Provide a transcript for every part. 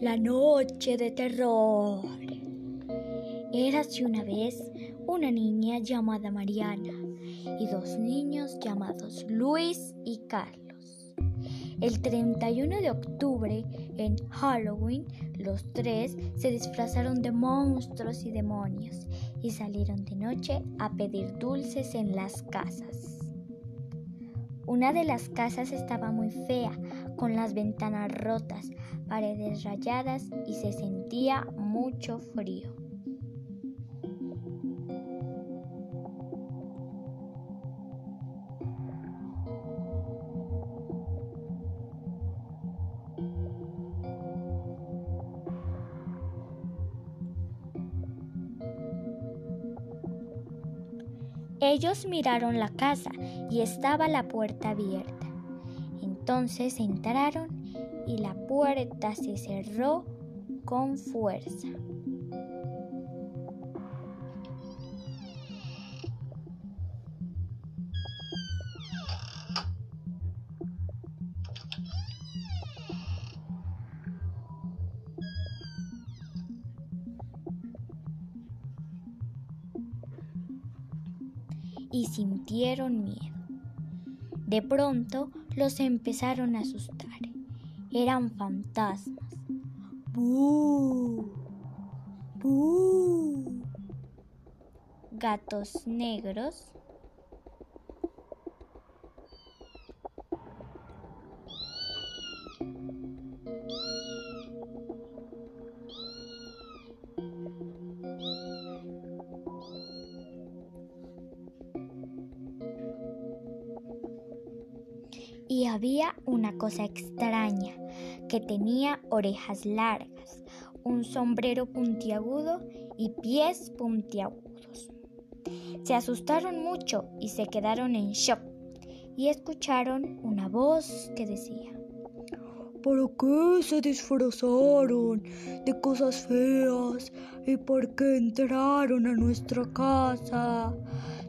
La noche de terror. Érase una vez una niña llamada Mariana y dos niños llamados Luis y Carlos. El 31 de octubre, en Halloween, los tres se disfrazaron de monstruos y demonios y salieron de noche a pedir dulces en las casas. Una de las casas estaba muy fea, con las ventanas rotas, paredes rayadas y se sentía mucho frío. Ellos miraron la casa y estaba la puerta abierta. Entonces entraron y la puerta se cerró con fuerza. Y sintieron miedo. De pronto los empezaron a asustar. Eran fantasmas. ¡Bú! ¡Bú! Gatos negros y había una cosa extraña que tenía orejas largas, un sombrero puntiagudo y pies puntiagudos. Se asustaron mucho y se quedaron en shock y escucharon una voz que decía, ¿Para qué se disfrazaron de cosas feas? ¿Y por qué entraron a nuestra casa?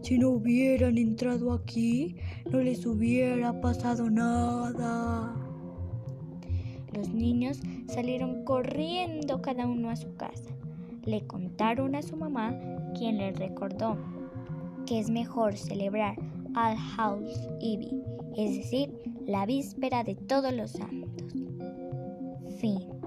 Si no hubieran entrado aquí, no les hubiera pasado nada. Los niños salieron corriendo cada uno a su casa. Le contaron a su mamá, quien les recordó que es mejor celebrar All House Eve, es decir, la víspera de todos los santos. Fin.